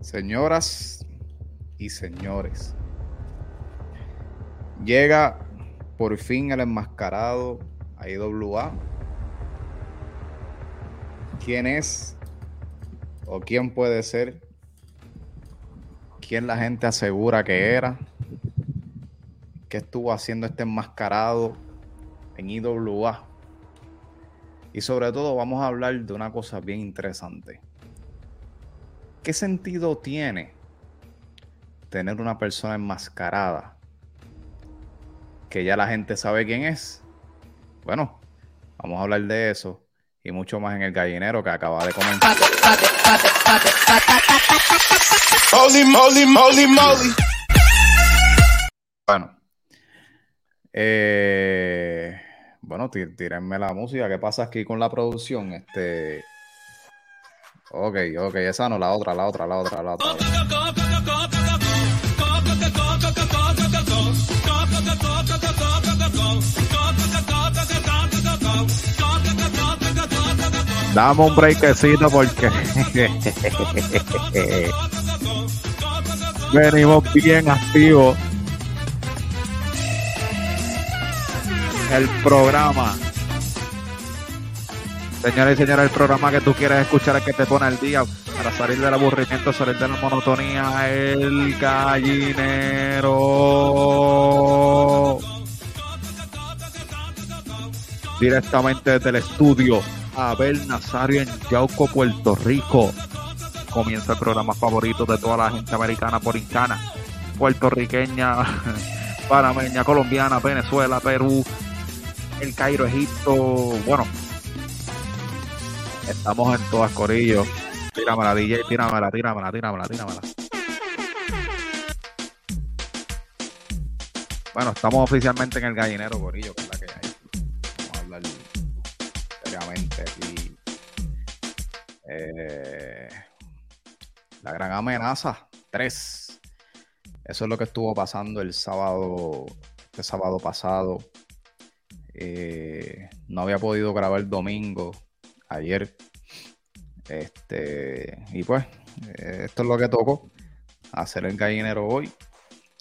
Señoras y señores, llega por fin el enmascarado a IWA. ¿Quién es o quién puede ser? ¿Quién la gente asegura que era? ¿Qué estuvo haciendo este enmascarado en IWA? Y sobre todo vamos a hablar de una cosa bien interesante. ¿Qué sentido tiene tener una persona enmascarada que ya la gente sabe quién es? Bueno, vamos a hablar de eso y mucho más en el gallinero que acaba de comenzar. Bueno, eh, bueno, tírenme la música. ¿Qué pasa aquí con la producción? Este. Ok, ok, esa no, la otra, la otra, la otra, la otra. Dame un breakcito porque venimos bien activos. El programa Señores y señores, el programa que tú quieres escuchar es que te pone al día para salir del aburrimiento, salir de la monotonía, el gallinero. Directamente desde el estudio, Abel Nazario en Yauco, Puerto Rico. Comienza el programa favorito de toda la gente americana por incana, puertorriqueña, panameña, colombiana, Venezuela, Perú, el Cairo, Egipto, bueno, Estamos en todas, Corillo. Tíramela, DJ, tíramela, tíramela, tíramela, tíramela. Bueno, estamos oficialmente en el gallinero, Corillo, que la que hay. Vamos a hablar seriamente aquí. Eh, la gran amenaza, 3. Eso es lo que estuvo pasando el sábado, este sábado pasado. Eh, no había podido grabar el domingo ayer. Este, y pues, eh, esto es lo que tocó. Hacer el gallinero hoy.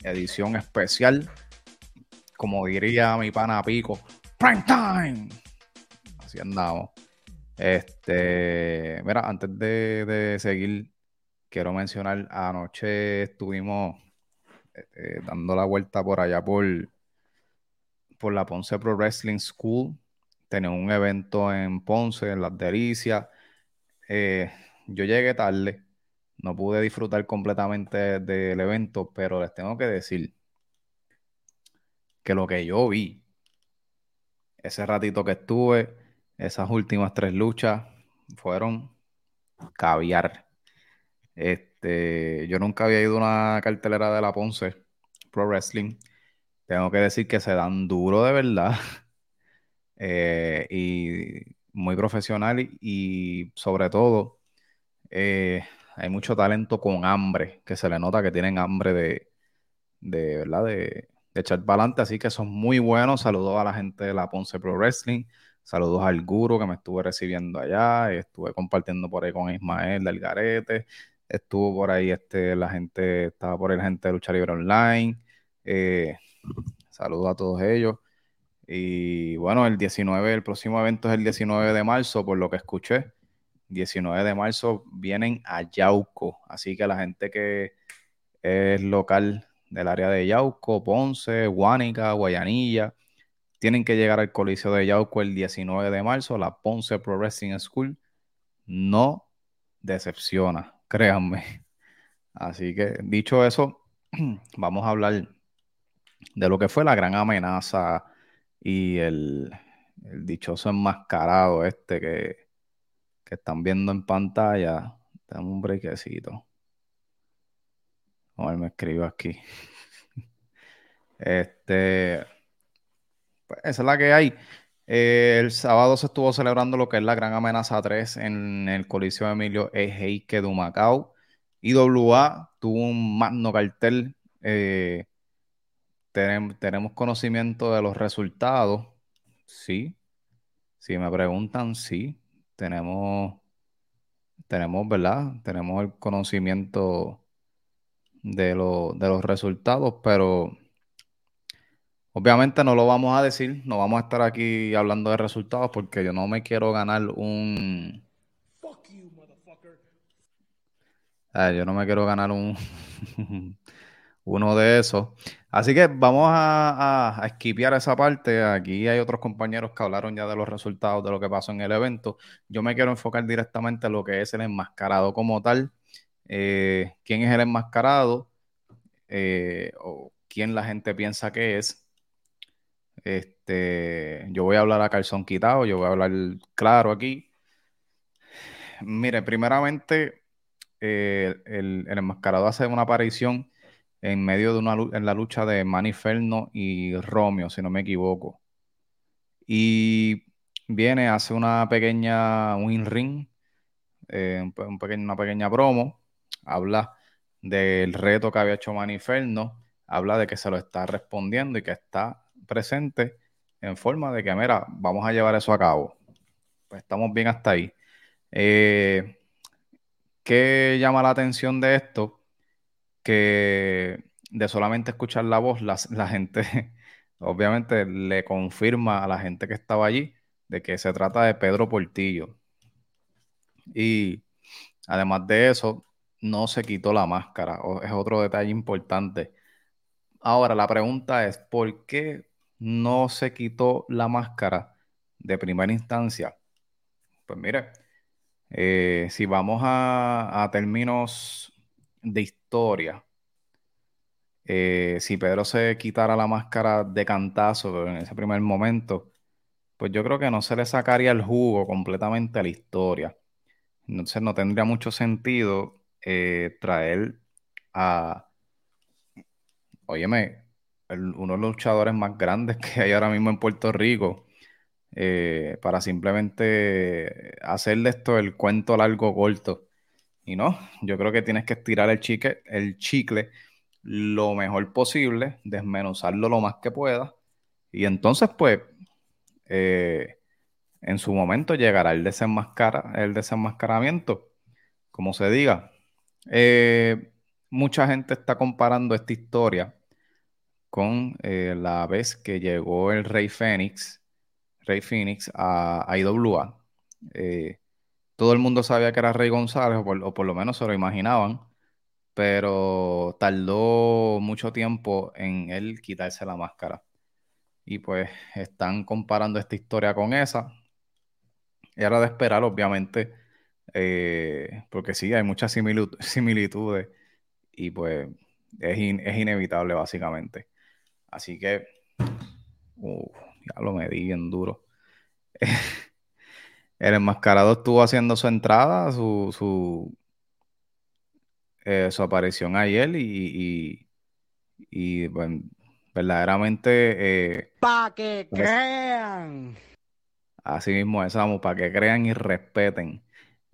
Edición especial. Como diría mi pana Pico. Prime time. Así andamos. Este, mira, antes de, seguir, quiero mencionar, anoche estuvimos este, dando la vuelta por allá por, por la Ponce Pro Wrestling School tenía un evento en Ponce, en Las Delicias. Eh, yo llegué tarde, no pude disfrutar completamente del evento, pero les tengo que decir que lo que yo vi, ese ratito que estuve, esas últimas tres luchas, fueron caviar. Este, yo nunca había ido a una cartelera de la Ponce Pro Wrestling. Tengo que decir que se dan duro de verdad. Eh, y muy profesional y, sobre todo eh, hay mucho talento con hambre, que se le nota que tienen hambre de, de ¿verdad? De, echar para adelante, así que son muy buenos. Saludos a la gente de la Ponce Pro Wrestling, saludos al Guru que me estuve recibiendo allá, estuve compartiendo por ahí con Ismael del Garete, estuvo por ahí este, la gente, estaba por ahí la gente de Lucha Libre Online. Eh, saludos a todos ellos. Y bueno, el 19, el próximo evento es el 19 de marzo, por lo que escuché. 19 de marzo vienen a Yauco. Así que la gente que es local del área de Yauco, Ponce, Guánica, Guayanilla, tienen que llegar al Coliseo de Yauco el 19 de marzo. La Ponce Pro Wrestling School no decepciona, créanme. Así que dicho eso, vamos a hablar de lo que fue la gran amenaza y el, dichoso enmascarado este que, están viendo en pantalla. Dame un brequecito. A ver, me escribo aquí. Este, pues esa es la que hay. Eh, el sábado se estuvo celebrando lo que es la gran amenaza 3 en el Coliseo Emilio Ejeike de Macao. IWA tuvo un magno cartel eh, tenemos conocimiento de los resultados. Sí. Si me preguntan, sí. Tenemos tenemos, ¿verdad? Tenemos el conocimiento de, lo- de los resultados, pero obviamente no lo vamos a decir, no vamos a estar aquí hablando de resultados porque yo no me quiero ganar un... Ah, yo no me quiero ganar un uno de esos. Así que vamos a, a, a esa parte. Aquí hay otros compañeros que hablaron ya de los resultados de lo que pasó en el evento. Yo me quiero enfocar directamente en lo que es el enmascarado como tal. Eh, ¿quién es el enmascarado? Eh, o quién la gente piensa que es. Este, yo voy a hablar a calzón quitado, yo voy a hablar claro aquí. Mire, primeramente, eh, el enmascarado hace una aparición en medio de una en la lucha de Maniferno y Romeo, si no me equivoco. Y viene, hace una pequeña win ring, eh, un un pequeño- una pequeña promo, habla del reto que había hecho Maniferno, habla de que se lo está respondiendo y que está presente en forma de que, mira, vamos a llevar eso a cabo. Pues estamos bien hasta ahí. Eh, ¿qué llama la atención de esto? Que de solamente escuchar la voz, la, la gente obviamente le confirma a la gente que estaba allí de que se trata de Pedro Portillo. Y además de eso, no se quitó la máscara, es otro detalle importante. Ahora, la pregunta es, ¿por qué no se quitó la máscara de primera instancia? Pues mire, eh, si vamos a, a términos de historia, eh, si Pedro se quitara la máscara de cantazo en ese primer momento, pues yo creo que no se le sacaría el jugo completamente a la historia. Entonces no tendría mucho sentido eh, traer a, óyeme, el- uno de los luchadores más grandes que hay ahora mismo en Puerto Rico, eh, para simplemente hacerle esto el cuento largo corto. Y no, yo creo que tienes que estirar el chicle, el chicle lo mejor posible, desmenuzarlo lo más que puedas. Y entonces, pues, eh, en su momento llegará el, desenmascara, el desenmascaramiento, como se diga. Eh, mucha gente está comparando esta historia con eh, la vez que llegó el Rey Fénix, Rey Fénix a, IWA. Todo el mundo sabía que era Rey González, o por, lo menos se lo imaginaban, pero tardó mucho tiempo en él quitarse la máscara. Y pues están comparando esta historia con esa. Era de esperar, obviamente, eh, porque sí, hay muchas similitu- similitudes y pues es, es inevitable básicamente. Así que, uh, ya lo medí bien duro. El enmascarado estuvo haciendo su entrada, su, su, eh, su aparición ayer y, y, y, bueno, verdaderamente eh, Pa' que pues, crean. así mismo es, vamos, para que crean y respeten.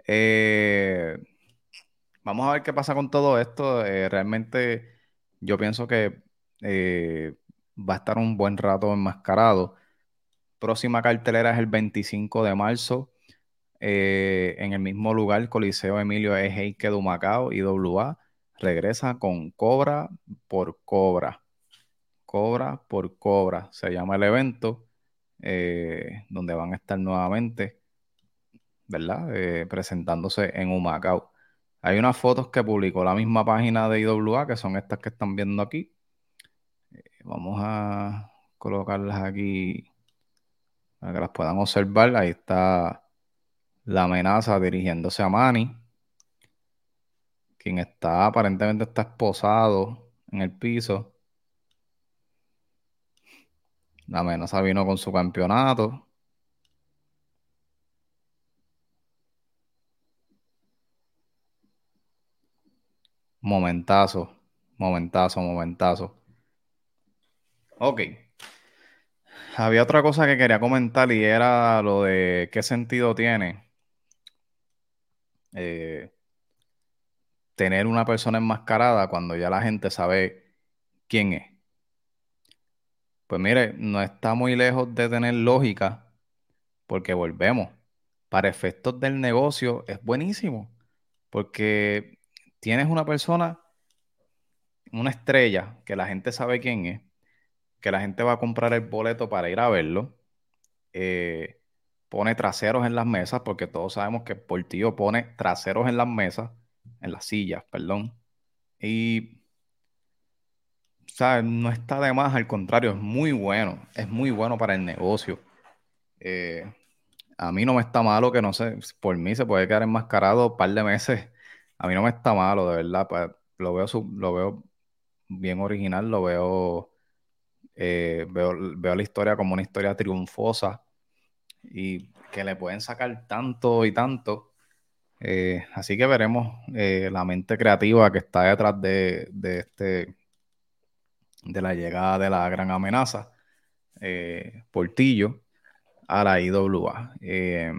Eh, vamos a ver qué pasa con todo esto. Eh, realmente yo pienso que va a estar un buen rato enmascarado. Próxima cartelera es el 25 de marzo. Eh, en el mismo lugar, Coliseo Emilio Ejeike de Humacao, IWA, regresa con Cobra por Cobra. Cobra por Cobra se llama el evento, eh, donde van a estar nuevamente, ¿verdad? Eh, presentándose en Humacao. Hay unas fotos que publicó la misma página de IWA, que son estas que están viendo aquí. Vamos a colocarlas aquí para que las puedan observar. Ahí está la amenaza dirigiéndose a Manny, quien está aparentemente está esposado en el piso. La amenaza vino con su campeonato. Momentazo, momentazo, momentazo. Ok. Había otra cosa que quería comentar y era lo de qué sentido tiene eh, tener una persona enmascarada cuando ya la gente sabe quién es. Pues mire, no está muy lejos de tener lógica porque volvemos. Para efectos del negocio es buenísimo. porque tienes una persona, una estrella, que la gente sabe quién es, que la gente va a comprar el boleto para ir a verlo, eh, pone traseros en las mesas, porque todos sabemos que Portillo pone traseros en las mesas, en las sillas, perdón, y no está de más, al contrario, es muy bueno, es muy bueno para el negocio. Eh, a mí no me está malo que no sé, por mí se puede quedar enmascarado un par de meses. A mí no me está malo, de verdad. Lo veo, lo veo bien original, lo veo, eh, veo, veo la historia como una historia triunfosa y que le pueden sacar tanto y tanto. Eh, así que veremos la mente creativa que está detrás de, de este de la llegada de la gran amenaza, eh, Portillo, a la IWA. Eh,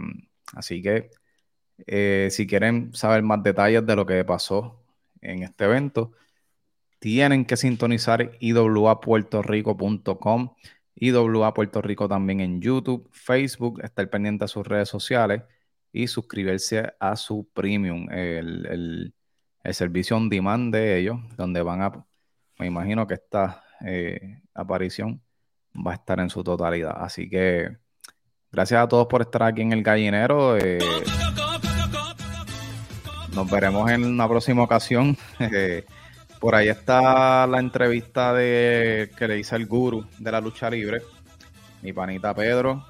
así que eh, si quieren saber más detalles de lo que pasó en este evento, tienen que sintonizar iwapuertorico.com, IWA Puerto Rico también en YouTube, Facebook, estar pendiente a sus redes sociales y suscribirse a su premium, el, el servicio on demand de ellos, donde van a me imagino que esta eh, aparición va a estar en su totalidad. Así que gracias a todos por estar aquí en el gallinero. Eh, nos veremos en una próxima ocasión. Eh, por ahí está la entrevista de que le hice el guru de la lucha libre, mi panita Pedro.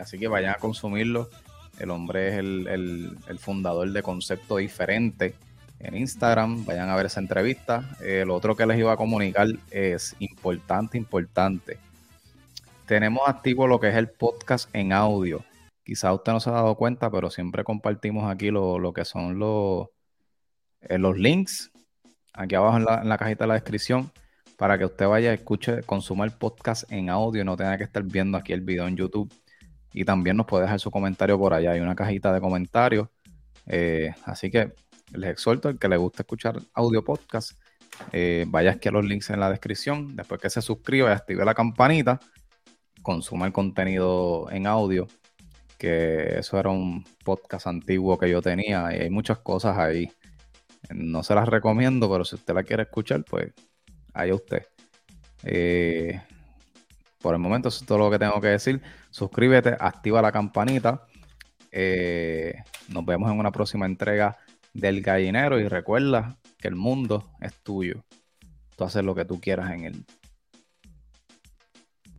así que vayan a consumirlo. El hombre es el, el fundador de Concepto Diferente en Instagram, vayan a ver esa entrevista. Eh, lo otro que les iba a comunicar es importante, importante. Tenemos activo lo que es el podcast en audio. Quizá usted no se ha dado cuenta, pero siempre compartimos aquí lo, que son los, eh, los links, aquí abajo en la, en la, cajita de la descripción, para que usted vaya, escuche, consuma el podcast en audio no tenga que estar viendo aquí el video en YouTube. Y también nos puede dejar su comentario por allá. Hay una cajita de comentarios. Eh, así que les exhorto el que le guste escuchar audio podcast, eh, vaya aquí a los links en la descripción. Después que se suscriba y active la campanita, consuma el contenido en audio, que eso era un podcast antiguo que yo tenía y hay muchas cosas ahí. No se las recomiendo, pero si usted la quiere escuchar, pues ahí usted. Eh, por el momento, eso es todo lo que tengo que decir. Suscríbete, activa la campanita. Eh, nos vemos en una próxima entrega del gallinero y recuerda que el mundo es tuyo. Tú haces lo que tú quieras en él.